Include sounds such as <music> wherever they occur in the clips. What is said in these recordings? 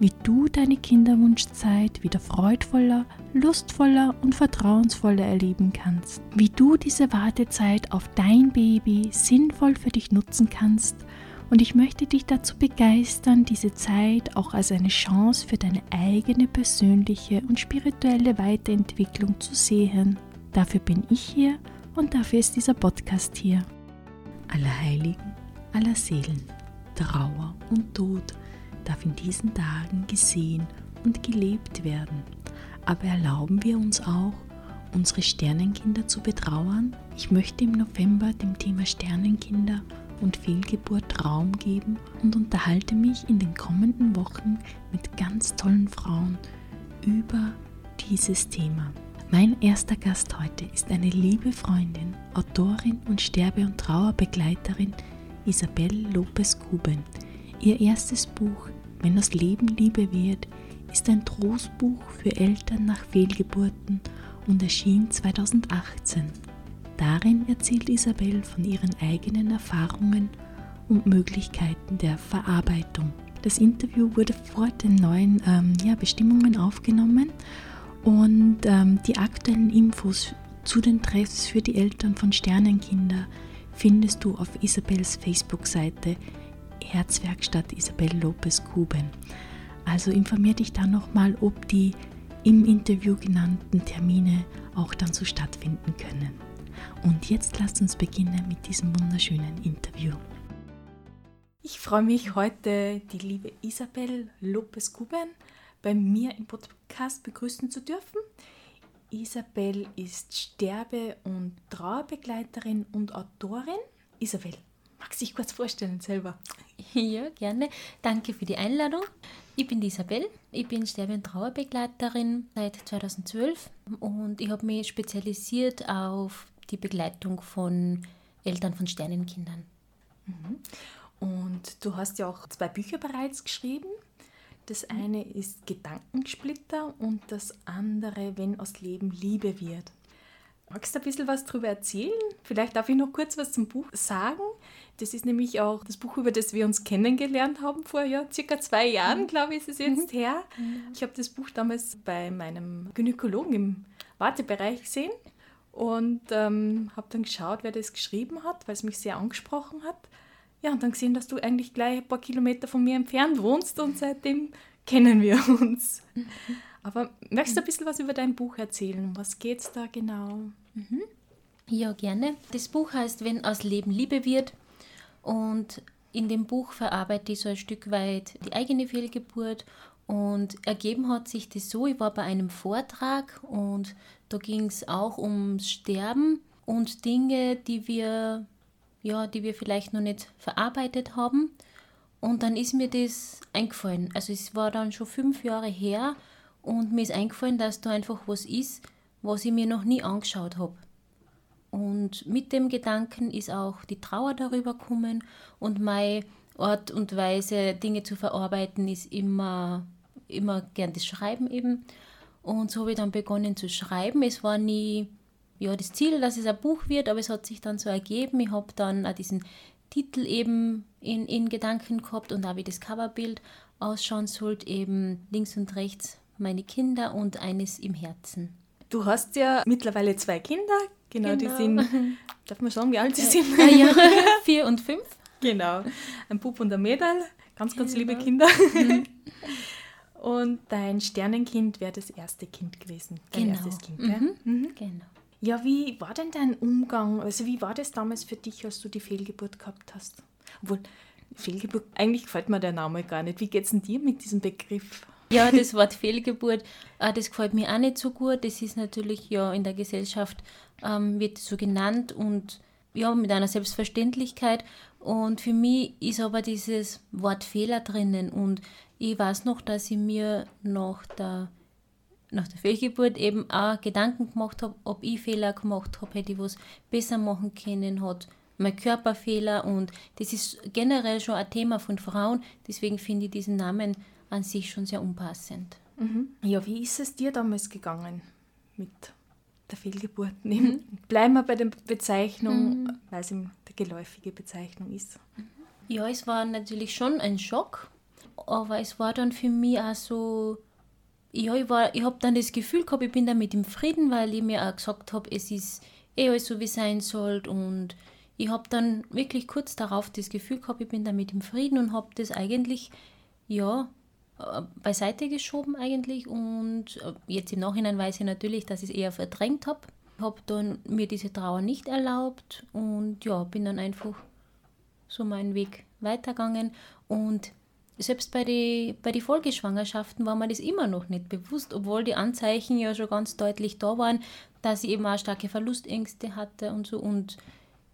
wie du deine Kinderwunschzeit wieder freudvoller, lustvoller und vertrauensvoller erleben kannst, wie du diese Wartezeit auf dein Baby sinnvoll für dich nutzen kannst und ich möchte dich dazu begeistern, diese Zeit auch als eine Chance für deine eigene persönliche und spirituelle Weiterentwicklung zu sehen. Dafür bin ich hier und dafür ist dieser Podcast hier. Aller Heiligen, aller Seelen, Trauer und Tod darf in diesen Tagen gesehen und gelebt werden. Aber erlauben wir uns auch, unsere Sternenkinder zu betrauern? Ich möchte im November dem Thema Sternenkinder und Fehlgeburt Raum geben und unterhalte mich in den kommenden Wochen mit ganz tollen Frauen über dieses Thema. Mein erster Gast heute ist eine liebe Freundin, Autorin und Sterbe- und Trauerbegleiterin Isabel Lopez-Kuben. Ihr erstes Buch wenn das Leben Liebe wird, ist ein Trostbuch für Eltern nach Fehlgeburten und erschien 2018. Darin erzählt Isabel von ihren eigenen Erfahrungen und Möglichkeiten der Verarbeitung. Das Interview wurde vor den neuen ähm, ja, Bestimmungen aufgenommen und ähm, die aktuellen Infos zu den Treffs für die Eltern von Sternenkinder findest du auf Isabels Facebook-Seite Herzwerkstatt Isabel Lopez Kuben. Also informier dich dann nochmal, ob die im Interview genannten Termine auch dann so stattfinden können. Und jetzt lasst uns beginnen mit diesem wunderschönen Interview. Ich freue mich heute, die liebe Isabel Lopez Kuben bei mir im Podcast begrüßen zu dürfen. Isabel ist Sterbe- und Trauerbegleiterin und Autorin. Isabel, magst du dich kurz vorstellen selber? Ja, gerne. Danke für die Einladung. Ich bin Isabel, ich bin Sterbe- und Trauerbegleiterin seit 2012 und ich habe mich spezialisiert auf die Begleitung von Eltern von Sternenkindern. Mhm. Und du hast ja auch zwei Bücher bereits geschrieben. Das eine ist Gedankensplitter und das andere, wenn aus Leben Liebe wird. Magst du ein bisschen was darüber erzählen? Vielleicht darf ich noch kurz was zum Buch sagen. Das ist nämlich auch das Buch, über das wir uns kennengelernt haben vor ja, circa zwei Jahren, mhm. glaube ich, ist es jetzt mhm. her. Mhm. Ich habe das Buch damals bei meinem Gynäkologen im Wartebereich gesehen und ähm, habe dann geschaut, wer das geschrieben hat, weil es mich sehr angesprochen hat. Ja, und dann gesehen, dass du eigentlich gleich ein paar Kilometer von mir entfernt wohnst und seitdem kennen wir uns. Mhm. Aber möchtest du ein bisschen was über dein Buch erzählen? Was geht es da genau? Mhm. Ja, gerne. Das Buch heißt Wenn aus Leben Liebe wird. Und in dem Buch verarbeite ich so ein Stück weit die eigene Fehlgeburt. Und ergeben hat sich das so, ich war bei einem Vortrag und da ging es auch ums Sterben und Dinge, die wir, ja, die wir vielleicht noch nicht verarbeitet haben. Und dann ist mir das eingefallen. Also es war dann schon fünf Jahre her und mir ist eingefallen, dass da einfach was ist, was ich mir noch nie angeschaut habe. Und mit dem Gedanken ist auch die Trauer darüber gekommen und meine Art und Weise, Dinge zu verarbeiten, ist immer, immer gern das Schreiben eben. Und so habe ich dann begonnen zu schreiben. Es war nie ja, das Ziel, dass es ein Buch wird, aber es hat sich dann so ergeben. Ich habe dann auch diesen Titel eben in, in Gedanken gehabt und auch wie das Coverbild ausschauen sollte, eben links und rechts meine Kinder und eines im Herzen. Du hast ja mittlerweile zwei Kinder, genau, genau. die sind, <laughs> darf man sagen, wie alt sie sind? Ah, ja, <laughs> vier und fünf. Genau, ein Bub und ein Mädel, ganz, ganz genau. liebe Kinder. Mhm. <laughs> Und dein Sternenkind wäre das erste Kind gewesen, dein genau. erstes Kind, Mhm. Mhm. Genau. Ja, wie war denn dein Umgang, also wie war das damals für dich, als du die Fehlgeburt gehabt hast? Obwohl, Fehlgeburt, eigentlich gefällt mir der Name gar nicht. Wie geht es denn dir mit diesem Begriff? Ja, das Wort Fehlgeburt, äh, das gefällt mir auch nicht so gut. Das ist natürlich ja in der Gesellschaft, ähm, wird so genannt und ja, mit einer Selbstverständlichkeit. Und für mich ist aber dieses Wort Fehler drinnen. Und ich weiß noch, dass ich mir nach der, nach der Fehlgeburt eben auch Gedanken gemacht habe, ob ich Fehler gemacht habe, hätte ich was besser machen können, hat mein Körperfehler und das ist generell schon ein Thema von Frauen. Deswegen finde ich diesen Namen an sich schon sehr unpassend. Mhm. Ja, wie ist es dir damals gegangen mit der Fehlgeburt? Mhm. Bleiben wir bei der Bezeichnung, mhm. weil es eine geläufige Bezeichnung ist. Ja, es war natürlich schon ein Schock, aber es war dann für mich auch so, ja, ich, ich habe dann das Gefühl gehabt, ich bin damit im Frieden, weil ich mir auch gesagt habe, es ist eh alles so, wie es sein soll und ich habe dann wirklich kurz darauf das Gefühl gehabt, ich bin damit im Frieden und habe das eigentlich, ja, beiseite geschoben eigentlich und äh, jetzt im Nachhinein weiß ich natürlich, dass ich es eher verdrängt habe. Habe dann mir diese Trauer nicht erlaubt und ja, bin dann einfach so meinen Weg weitergegangen und selbst bei den bei die Folgeschwangerschaften war mir das immer noch nicht bewusst, obwohl die Anzeichen ja schon ganz deutlich da waren, dass ich eben auch starke Verlustängste hatte und so und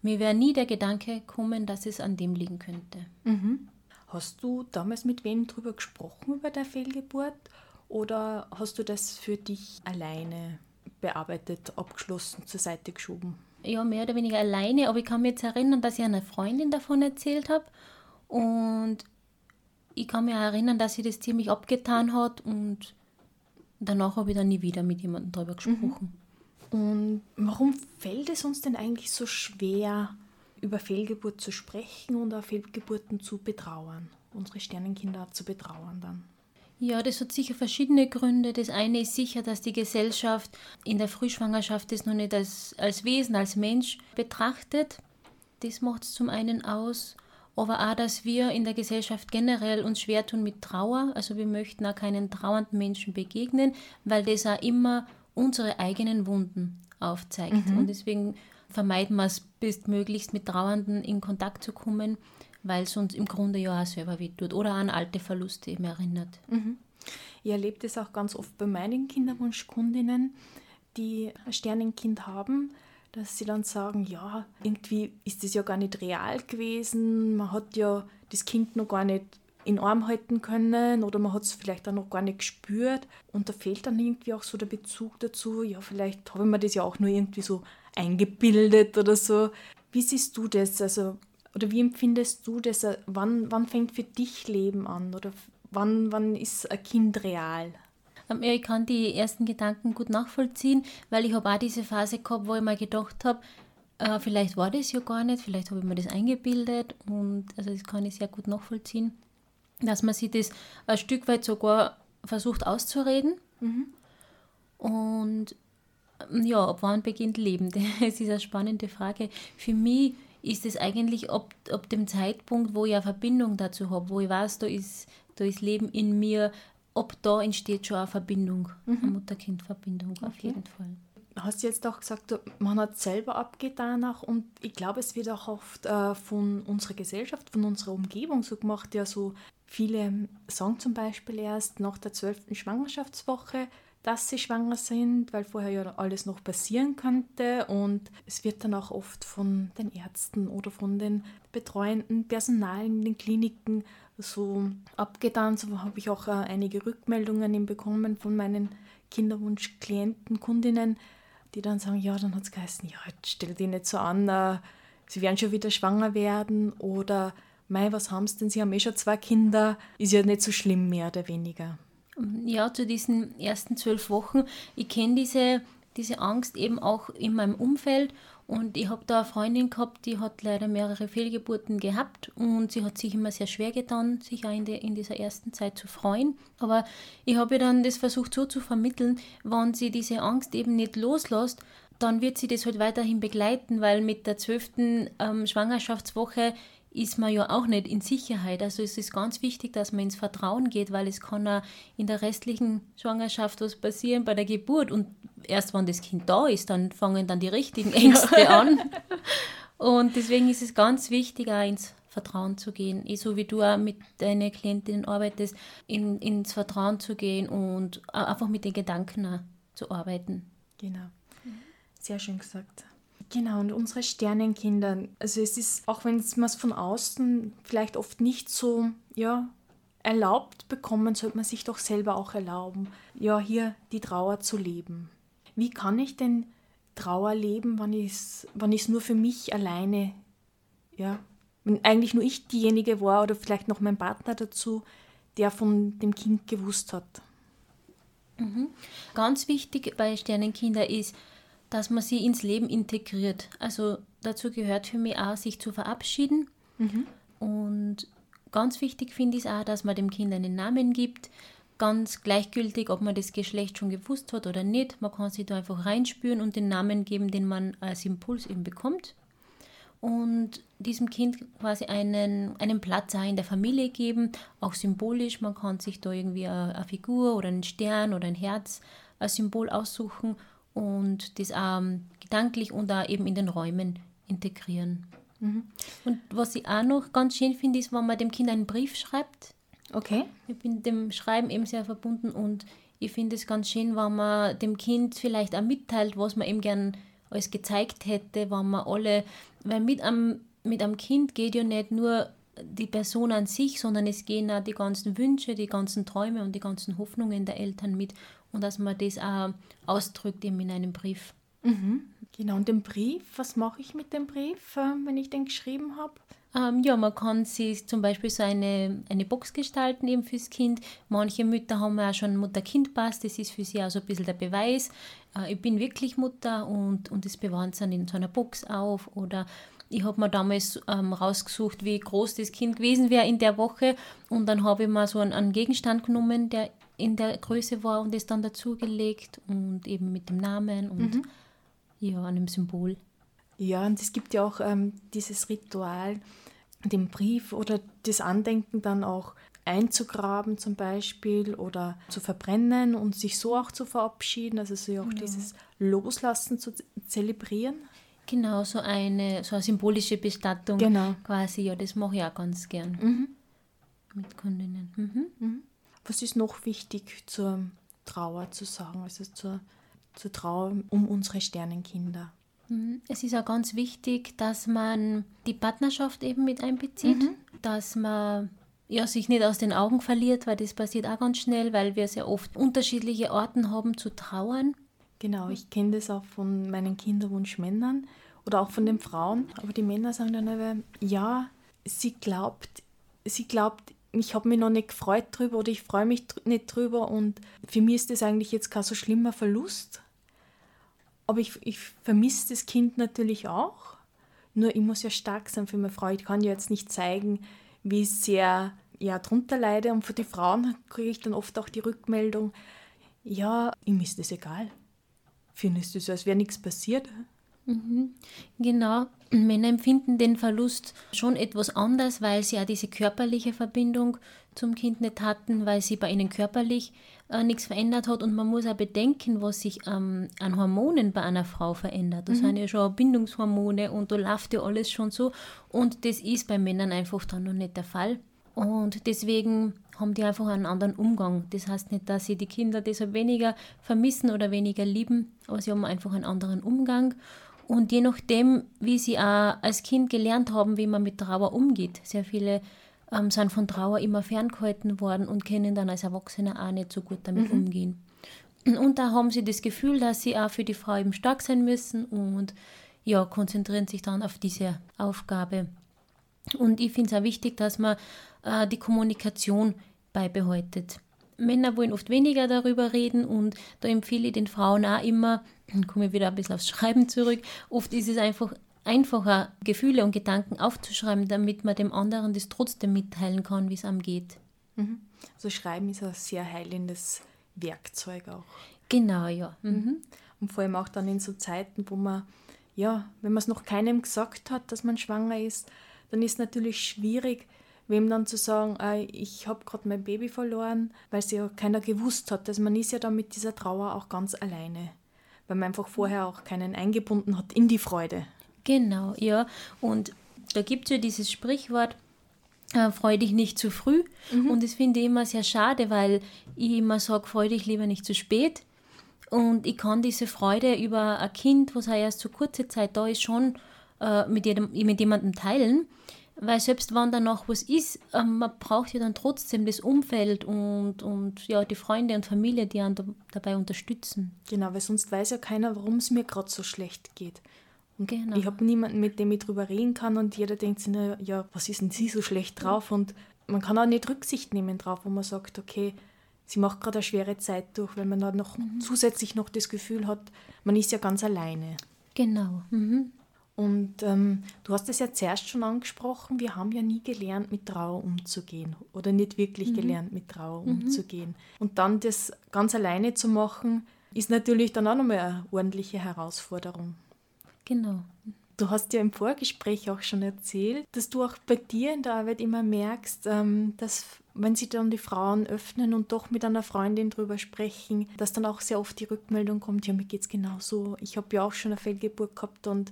mir wäre nie der Gedanke gekommen, dass es an dem liegen könnte. Mhm. Hast du damals mit wem darüber gesprochen, über der Fehlgeburt? Oder hast du das für dich alleine bearbeitet, abgeschlossen, zur Seite geschoben? Ja, mehr oder weniger alleine, aber ich kann mich jetzt erinnern, dass ich einer Freundin davon erzählt habe. Und ich kann mich auch erinnern, dass sie das ziemlich abgetan hat und danach habe ich dann nie wieder mit jemandem darüber gesprochen. Mhm. Und warum fällt es uns denn eigentlich so schwer, über Fehlgeburt zu sprechen und auch Fehlgeburten zu betrauern, unsere Sternenkinder zu betrauern dann? Ja, das hat sicher verschiedene Gründe. Das eine ist sicher, dass die Gesellschaft in der Frühschwangerschaft das noch nicht als, als Wesen, als Mensch betrachtet. Das macht es zum einen aus. Aber auch, dass wir in der Gesellschaft generell uns schwer tun mit Trauer. Also wir möchten auch keinen trauernden Menschen begegnen, weil das auch immer unsere eigenen Wunden aufzeigt. Mhm. Und deswegen vermeiden wir es bestmöglichst mit Trauernden in Kontakt zu kommen, weil es uns im Grunde ja auch selber wehtut oder an alte Verluste eben erinnert. Mhm. Ich erlebe das auch ganz oft bei meinen Kinderwunschkundinnen, die ein Sternenkind haben, dass sie dann sagen, ja, irgendwie ist das ja gar nicht real gewesen, man hat ja das Kind noch gar nicht in Arm halten können oder man hat es vielleicht auch noch gar nicht gespürt und da fehlt dann irgendwie auch so der Bezug dazu, ja, vielleicht habe ich mir das ja auch nur irgendwie so eingebildet oder so. Wie siehst du das? Also, oder wie empfindest du das? Wann, wann fängt für dich Leben an? Oder wann, wann ist ein Kind real? Ja, ich kann die ersten Gedanken gut nachvollziehen, weil ich habe auch diese Phase gehabt, wo ich mir gedacht habe, äh, vielleicht war das ja gar nicht, vielleicht habe ich mir das eingebildet und also das kann ich sehr gut nachvollziehen, dass man sich das ein Stück weit sogar versucht auszureden. Mhm. Und ja, ab wann beginnt Leben? <laughs> Das ist eine spannende Frage. Für mich ist es eigentlich ab, ab dem Zeitpunkt, wo ich eine Verbindung dazu habe, wo ich weiß, da ist, da ist Leben in mir, ab da entsteht schon eine Verbindung, mhm. eine Mutter-Kind-Verbindung, okay. auf jeden Fall. Du hast jetzt auch gesagt, man hat selber abgetan auch und ich glaube, es wird auch oft äh, von unserer Gesellschaft, von unserer Umgebung so gemacht, ja so viele sagen zum Beispiel erst nach der zwölften Schwangerschaftswoche, dass sie schwanger sind, weil vorher ja alles noch passieren könnte. Und es wird dann auch oft von den Ärzten oder von den betreuenden Personal in den Kliniken so abgetan. So habe ich auch äh, einige Rückmeldungen bekommen von meinen Kinderwunschklienten, Kundinnen, die dann sagen, ja, dann hat es geheißen, ja, stell dich nicht so an, äh, sie werden schon wieder schwanger werden oder Mei, was haben sie denn? Sie haben eh schon zwei Kinder, ist ja nicht so schlimm, mehr oder weniger. Ja, zu diesen ersten zwölf Wochen. Ich kenne diese, diese Angst eben auch in meinem Umfeld und ich habe da eine Freundin gehabt, die hat leider mehrere Fehlgeburten gehabt und sie hat sich immer sehr schwer getan, sich auch in, de, in dieser ersten Zeit zu freuen. Aber ich habe ihr dann das versucht so zu vermitteln, wenn sie diese Angst eben nicht loslässt, dann wird sie das halt weiterhin begleiten, weil mit der zwölften ähm, Schwangerschaftswoche ist man ja auch nicht in Sicherheit. Also es ist ganz wichtig, dass man ins Vertrauen geht, weil es kann auch in der restlichen Schwangerschaft was passieren bei der Geburt. Und erst wenn das Kind da ist, dann fangen dann die richtigen Ängste an. <laughs> Und deswegen ist es ganz wichtig, auch ins Vertrauen zu gehen. Eh so wie du auch mit deinen Klientinnen arbeitest, in, ins Vertrauen zu gehen und einfach mit den Gedanken zu arbeiten. Genau. Sehr schön gesagt. Genau, und unsere Sternenkinder, also es ist, auch wenn man es von außen vielleicht oft nicht so, ja, erlaubt bekommen, sollte man sich doch selber auch erlauben, ja, hier die Trauer zu leben. Wie kann ich denn Trauer leben, wenn ich es wenn nur für mich alleine ja, wenn eigentlich nur ich diejenige war oder vielleicht noch mein Partner dazu, der von dem Kind gewusst hat. Mhm. Ganz wichtig bei Sternenkinder ist, dass man sie ins Leben integriert. Also dazu gehört für mich auch, sich zu verabschieden. Mhm. Und ganz wichtig finde ich es auch, dass man dem Kind einen Namen gibt. Ganz gleichgültig, ob man das Geschlecht schon gewusst hat oder nicht. Man kann sich da einfach reinspüren und den Namen geben, den man als Impuls eben bekommt und diesem Kind quasi einen, einen Platz auch in der Familie geben, auch symbolisch. Man kann sich da irgendwie eine, eine Figur oder einen Stern oder ein Herz als Symbol aussuchen und das auch gedanklich und auch eben in den Räumen integrieren. Mhm. Und was ich auch noch ganz schön finde, ist, wenn man dem Kind einen Brief schreibt. Okay. Ich bin dem Schreiben eben sehr verbunden und ich finde es ganz schön, wenn man dem Kind vielleicht auch mitteilt, was man eben gern alles gezeigt hätte, wenn man alle, weil mit einem, mit einem Kind geht ja nicht nur die Person an sich, sondern es gehen auch die ganzen Wünsche, die ganzen Träume und die ganzen Hoffnungen der Eltern mit und dass man das auch ausdrückt eben in einem Brief. Mhm. Genau, und den Brief, was mache ich mit dem Brief, äh, wenn ich den geschrieben habe? Ähm, ja, man kann sich zum Beispiel so eine, eine Box gestalten eben fürs Kind. Manche Mütter haben ja auch schon Mutter-Kind-Pass, das ist für sie auch so ein bisschen der Beweis. Äh, ich bin wirklich Mutter und, und das bewahren sie dann in so einer Box auf. Oder ich habe mir damals ähm, rausgesucht, wie groß das Kind gewesen wäre in der Woche und dann habe ich mal so einen, einen Gegenstand genommen, der in der Größe war und das dann dazugelegt und eben mit dem Namen und mhm. ja, einem Symbol. Ja, und es gibt ja auch ähm, dieses Ritual, den Brief oder das Andenken dann auch einzugraben zum Beispiel oder zu verbrennen und sich so auch zu verabschieden, also so auch ja. dieses Loslassen zu zelebrieren. Genau, so eine, so eine symbolische Bestattung genau. quasi, ja, das mache ich auch ganz gern mhm. mit Kundinnen. Mhm. Mhm. Was ist noch wichtig zur Trauer zu sagen, also zur, zur Trauer um unsere Sternenkinder? Mhm. Es ist auch ganz wichtig, dass man die Partnerschaft eben mit einbezieht, mhm. dass man ja, sich nicht aus den Augen verliert, weil das passiert auch ganz schnell, weil wir sehr oft unterschiedliche Arten haben zu trauern. Genau, ich kenne das auch von meinen Kinderwunschmännern oder auch von den Frauen. Aber die Männer sagen dann aber, ja, sie glaubt, sie glaubt, ich habe mich noch nicht gefreut drüber oder ich freue mich nicht drüber und für mich ist das eigentlich jetzt kein so schlimmer Verlust. Aber ich, ich vermisse das Kind natürlich auch. Nur ich muss ja stark sein für meine Frau. Ich kann ja jetzt nicht zeigen, wie sehr ja, drunter leide. Und für die Frauen kriege ich dann oft auch die Rückmeldung, ja, ihm ist das egal. Findest du so, als wäre nichts passiert? Mhm. Genau. Männer empfinden den Verlust schon etwas anders, weil sie ja diese körperliche Verbindung zum Kind nicht hatten, weil sie bei ihnen körperlich äh, nichts verändert hat. Und man muss auch bedenken, was sich ähm, an Hormonen bei einer Frau verändert. Das mhm. sind ja schon Bindungshormone und da läuft ja alles schon so. Und das ist bei Männern einfach dann noch nicht der Fall. Und deswegen haben die einfach einen anderen Umgang. Das heißt nicht, dass sie die Kinder deshalb weniger vermissen oder weniger lieben, aber sie haben einfach einen anderen Umgang. Und je nachdem, wie sie auch als Kind gelernt haben, wie man mit Trauer umgeht, sehr viele ähm, sind von Trauer immer ferngehalten worden und können dann als Erwachsene auch nicht so gut damit mhm. umgehen. Und da haben sie das Gefühl, dass sie auch für die Frau eben stark sein müssen und ja, konzentrieren sich dann auf diese Aufgabe. Und ich finde es auch wichtig, dass man äh, die Kommunikation beibehaltet. Männer wollen oft weniger darüber reden und da empfehle ich den Frauen auch immer, dann komme ich wieder ein bisschen aufs Schreiben zurück, oft ist es einfach einfacher, Gefühle und Gedanken aufzuschreiben, damit man dem anderen das trotzdem mitteilen kann, wie es einem geht. Mhm. Also Schreiben ist ein sehr heilendes Werkzeug auch. Genau, ja. Mhm. mhm. Und vor allem auch dann in so Zeiten, wo man, ja, wenn man es noch keinem gesagt hat, dass man schwanger ist, dann ist es natürlich schwierig, wem dann zu sagen, äh, ich habe gerade mein Baby verloren, weil es ja keiner gewusst hat. Also man ist ja dann mit dieser Trauer auch ganz alleine, weil man einfach vorher auch keinen eingebunden hat in die Freude. Genau, ja. Und da gibt es ja dieses Sprichwort, äh, freu dich nicht zu früh. Mhm. Und das finde ich immer sehr schade, weil ich immer sage, freu dich lieber nicht zu spät. Und ich kann diese Freude über ein Kind, was ja erst so kurze Zeit da ist, schon äh, mit, jedem, mit jemandem teilen. Weil selbst wenn da noch was ist, äh, man braucht ja dann trotzdem das Umfeld und, und ja, die Freunde und Familie, die einen da, dabei unterstützen. Genau, weil sonst weiß ja keiner, warum es mir gerade so schlecht geht. Und genau. ich habe niemanden, mit dem ich drüber reden kann und jeder denkt sich, na, ja, was ist denn sie so schlecht drauf? Und man kann auch nicht Rücksicht nehmen drauf, wo man sagt, okay, sie macht gerade eine schwere Zeit durch, weil man dann noch mhm. zusätzlich noch das Gefühl hat, man ist ja ganz alleine. Genau. Mhm. Und ähm, du hast es ja zuerst schon angesprochen, wir haben ja nie gelernt, mit Trauer umzugehen oder nicht wirklich mhm. gelernt, mit Trauer mhm. umzugehen. Und dann das ganz alleine zu machen, ist natürlich dann auch nochmal eine ordentliche Herausforderung. Genau. Du hast ja im Vorgespräch auch schon erzählt, dass du auch bei dir in der Arbeit immer merkst, ähm, dass wenn sich dann die Frauen öffnen und doch mit einer Freundin drüber sprechen, dass dann auch sehr oft die Rückmeldung kommt, ja, mir geht es genauso. Ich habe ja auch schon eine Fehlgeburt gehabt und,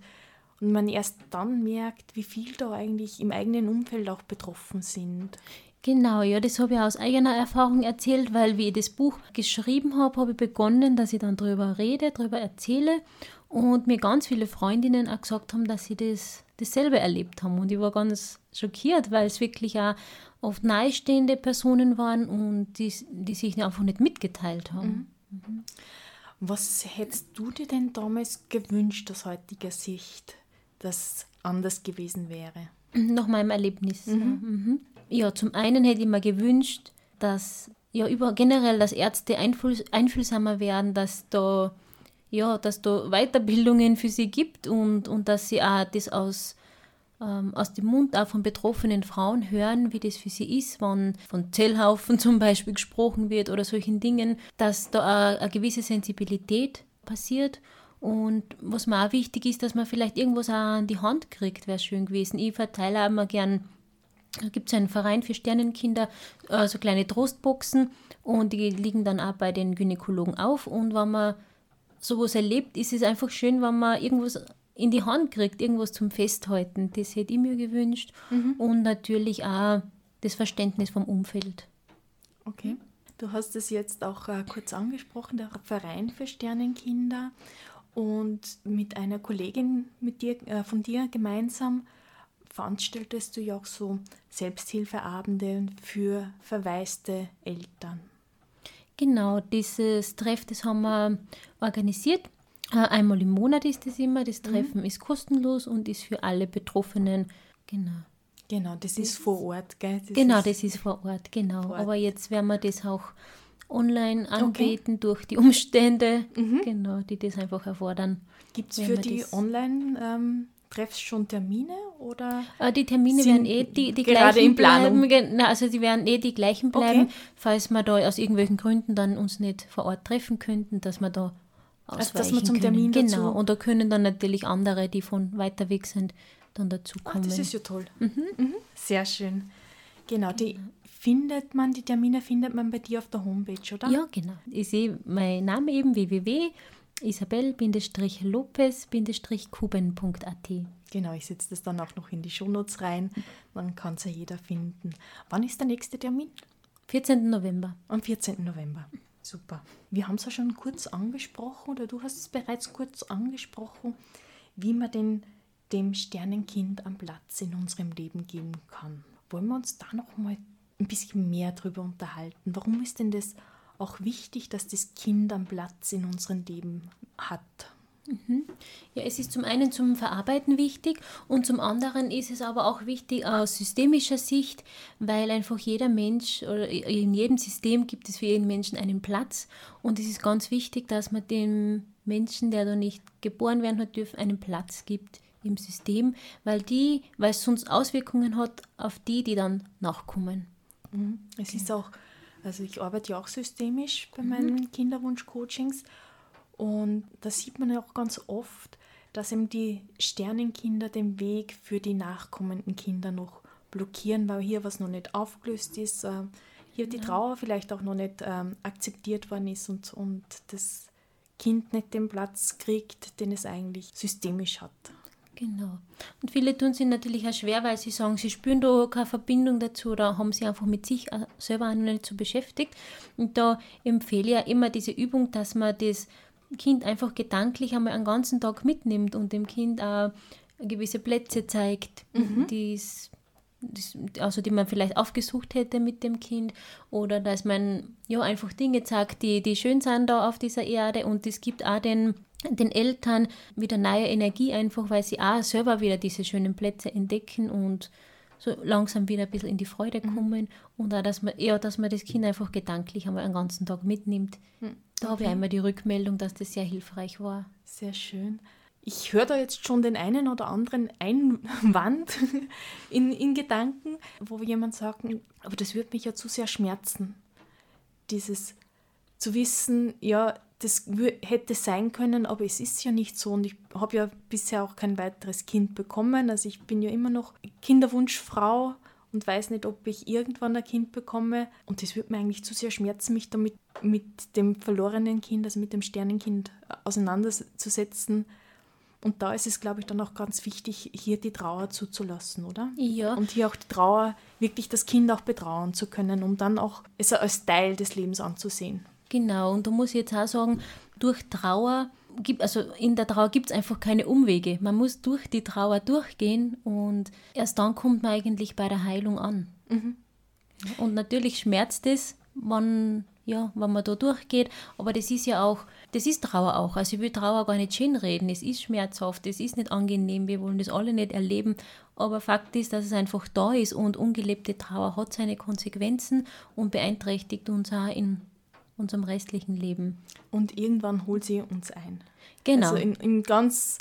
und man erst dann merkt, wie viel da eigentlich im eigenen Umfeld auch betroffen sind. Genau, ja, das habe ich aus eigener Erfahrung erzählt, weil wie ich das Buch geschrieben habe, habe ich begonnen, dass ich dann darüber rede, darüber erzähle und mir ganz viele Freundinnen auch gesagt haben, dass sie das dasselbe erlebt haben. Und ich war ganz schockiert, weil es wirklich auch oft nahestehende Personen waren und die, die sich einfach nicht mitgeteilt haben. Mhm. Mhm. Was hättest du dir denn damals gewünscht aus heutiger Sicht, dass anders gewesen wäre? Nach meinem Erlebnis. Mhm. Ja. Mhm. Ja, zum einen hätte ich mir gewünscht, dass ja über generell, dass Ärzte einfühl, einfühlsamer werden, dass da ja, dass da Weiterbildungen für sie gibt und, und dass sie auch das aus, ähm, aus dem Mund auch von betroffenen Frauen hören, wie das für sie ist, wenn von Zellhaufen <laughs> zum Beispiel gesprochen wird oder solchen Dingen, dass da eine gewisse Sensibilität passiert. Und was mir auch wichtig ist, dass man vielleicht irgendwas auch an die Hand kriegt, wäre schön gewesen. Ich verteile auch immer gern da gibt es einen Verein für Sternenkinder, äh, so kleine Trostboxen und die liegen dann auch bei den Gynäkologen auf. Und wenn man sowas erlebt, ist es einfach schön, wenn man irgendwas in die Hand kriegt, irgendwas zum Festhalten. Das hätte ich mir gewünscht. Mhm. Und natürlich auch das Verständnis vom Umfeld. Okay. Du hast es jetzt auch äh, kurz angesprochen, der Verein für Sternenkinder. Und mit einer Kollegin mit dir, äh, von dir gemeinsam veranstaltest du ja auch so Selbsthilfeabende für verwaiste Eltern. Genau, dieses Treff, das haben wir organisiert. Äh, einmal im Monat ist es immer. Das mhm. Treffen mhm. ist kostenlos und ist für alle Betroffenen. Genau. Genau, das ist vor Ort, gell? Das genau, ist das ist vor Ort, genau. Vor Ort. Aber jetzt werden wir das auch online anbieten okay. durch die Umstände, mhm. genau, die das einfach erfordern. Gibt es für die Online- ähm, Treffs schon Termine oder? Äh, die Termine werden eh die, die gerade gleichen in Planung. bleiben. Also die werden eh die gleichen bleiben, okay. falls wir da aus irgendwelchen Gründen dann uns nicht vor Ort treffen könnten, dass wir da ausweichen also, dass wir zum Termin können. Genau. Und da können dann natürlich andere, die von weiter weg sind, dann dazu kommen. Ach, das ist ja toll. Mhm. Mhm. Sehr schön. Genau, die findet man, die Termine findet man bei dir auf der Homepage, oder? Ja, genau. Ich sehe mein Name eben www isabel-lopez-kuben.at. Genau, ich setze das dann auch noch in die Shownotes rein. Dann kann es ja jeder finden. Wann ist der nächste Termin? 14. November. Am 14. November. Super. Wir haben es ja schon kurz angesprochen, oder du hast es bereits kurz angesprochen, wie man den, dem Sternenkind am Platz in unserem Leben geben kann. Wollen wir uns da noch mal ein bisschen mehr drüber unterhalten? Warum ist denn das auch wichtig, dass das Kind einen Platz in unserem Leben hat. Mhm. Ja, es ist zum einen zum Verarbeiten wichtig und zum anderen ist es aber auch wichtig aus systemischer Sicht, weil einfach jeder Mensch oder in jedem System gibt es für jeden Menschen einen Platz und es ist ganz wichtig, dass man dem Menschen, der da nicht geboren werden hat dürfen, einen Platz gibt im System, weil die, weil es sonst Auswirkungen hat auf die, die dann nachkommen. Mhm. Es okay. ist auch also ich arbeite ja auch systemisch bei mhm. meinen Kinderwunsch-Coachings und da sieht man ja auch ganz oft, dass eben die Sternenkinder den Weg für die nachkommenden Kinder noch blockieren, weil hier was noch nicht aufgelöst ist, äh, hier die Trauer vielleicht auch noch nicht ähm, akzeptiert worden ist und, und das Kind nicht den Platz kriegt, den es eigentlich systemisch hat. Genau. Und viele tun sich natürlich auch schwer, weil sie sagen, sie spüren da keine Verbindung dazu oder haben sich einfach mit sich selber auch noch nicht so beschäftigt. Und da empfehle ich ja immer diese Übung, dass man das Kind einfach gedanklich einmal einen ganzen Tag mitnimmt und dem Kind auch gewisse Plätze zeigt, mhm. die's, also die man vielleicht aufgesucht hätte mit dem Kind oder dass man ja einfach Dinge zeigt, die, die schön sind da auf dieser Erde und es gibt auch den den Eltern wieder neue Energie einfach, weil sie auch selber wieder diese schönen Plätze entdecken und so langsam wieder ein bisschen in die Freude mhm. kommen und auch, dass man, ja, dass man das Kind einfach gedanklich einmal einen ganzen Tag mitnimmt. Mhm. Da habe ich einmal die Rückmeldung, dass das sehr hilfreich war. Sehr schön. Ich höre da jetzt schon den einen oder anderen Einwand <laughs> in, in Gedanken, wo jemand sagt, aber das würde mich ja zu sehr schmerzen. Dieses zu wissen, ja, das hätte sein können, aber es ist ja nicht so. Und ich habe ja bisher auch kein weiteres Kind bekommen. Also ich bin ja immer noch Kinderwunschfrau und weiß nicht, ob ich irgendwann ein Kind bekomme. Und das würde mir eigentlich zu sehr schmerzen, mich damit mit dem verlorenen Kind, also mit dem Sternenkind auseinanderzusetzen. Und da ist es, glaube ich, dann auch ganz wichtig, hier die Trauer zuzulassen, oder? Ja. Und hier auch die Trauer, wirklich das Kind auch betrauen zu können, um dann auch es als Teil des Lebens anzusehen. Genau, und da muss ich jetzt auch sagen, durch Trauer, gibt, also in der Trauer gibt es einfach keine Umwege. Man muss durch die Trauer durchgehen und erst dann kommt man eigentlich bei der Heilung an. Mhm. Und natürlich schmerzt es, wenn, ja, wenn man da durchgeht, aber das ist ja auch, das ist Trauer auch. Also ich will Trauer gar nicht schön reden. Es ist schmerzhaft, es ist nicht angenehm, wir wollen das alle nicht erleben. Aber Fakt ist, dass es einfach da ist und ungelebte Trauer hat seine Konsequenzen und beeinträchtigt uns auch in unserem restlichen Leben. Und irgendwann holt sie uns ein. Genau. Also in, in ganz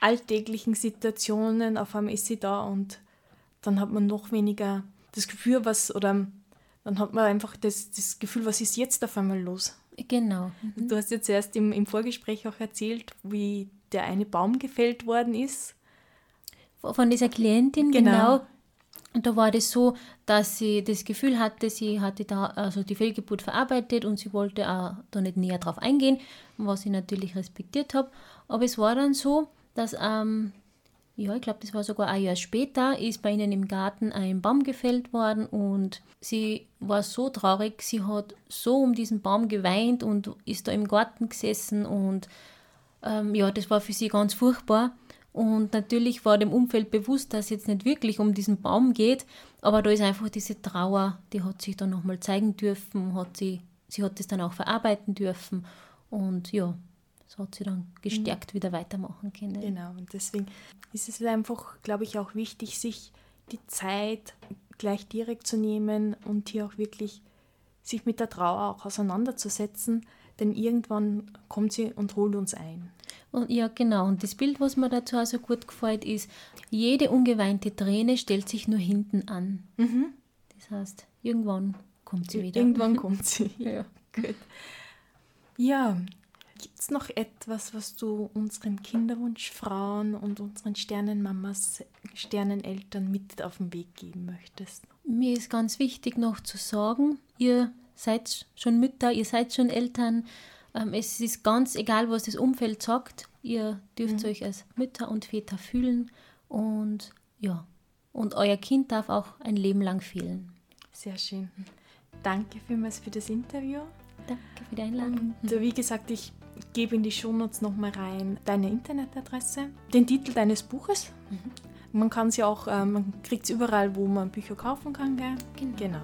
alltäglichen Situationen, auf einmal ist sie da und dann hat man noch weniger das Gefühl, was, oder dann hat man einfach das, das Gefühl, was ist jetzt auf einmal los? Genau. Mhm. Du hast jetzt erst im, im Vorgespräch auch erzählt, wie der eine Baum gefällt worden ist. Von dieser Klientin, genau. genau und da war das so, dass sie das Gefühl hatte, sie hatte da also die Fehlgeburt verarbeitet und sie wollte auch da nicht näher drauf eingehen, was ich natürlich respektiert habe. Aber es war dann so, dass, ähm, ja, ich glaube, das war sogar ein Jahr später, ist bei ihnen im Garten ein Baum gefällt worden und sie war so traurig, sie hat so um diesen Baum geweint und ist da im Garten gesessen und ähm, ja, das war für sie ganz furchtbar. Und natürlich war dem Umfeld bewusst, dass es jetzt nicht wirklich um diesen Baum geht, aber da ist einfach diese Trauer, die hat sich dann nochmal zeigen dürfen, hat sie, sie hat es dann auch verarbeiten dürfen und ja, so hat sie dann gestärkt mhm. wieder weitermachen können. Genau, und deswegen ist es einfach, glaube ich, auch wichtig, sich die Zeit gleich direkt zu nehmen und hier auch wirklich sich mit der Trauer auch auseinanderzusetzen, denn irgendwann kommt sie und holt uns ein. Und ja, genau. Und das Bild, was mir dazu auch so gut gefällt, ist, jede ungeweinte Träne stellt sich nur hinten an. Mhm. Das heißt, irgendwann kommt sie wieder. Irgendwann <laughs> kommt sie. ja, gut. Ja, gibt es noch etwas, was du unseren Kinderwunschfrauen und unseren Sternenmamas, Sterneneltern mit auf den Weg geben möchtest? Mir ist ganz wichtig noch zu sagen, ihr seid schon Mütter, ihr seid schon Eltern, ähm, es ist ganz egal, was das Umfeld sagt. Ihr dürft mhm. euch als Mütter und Väter fühlen und ja, und euer Kind darf auch ein Leben lang fehlen. Sehr schön. Danke vielmals für das Interview. Danke für die Einladung. Und äh, wie gesagt, ich gebe in die Shownotes nochmal rein deine Internetadresse, den Titel deines Buches. Mhm. Man kann es ja auch, äh, man kriegt es überall, wo man Bücher kaufen kann, gell? Genau. genau.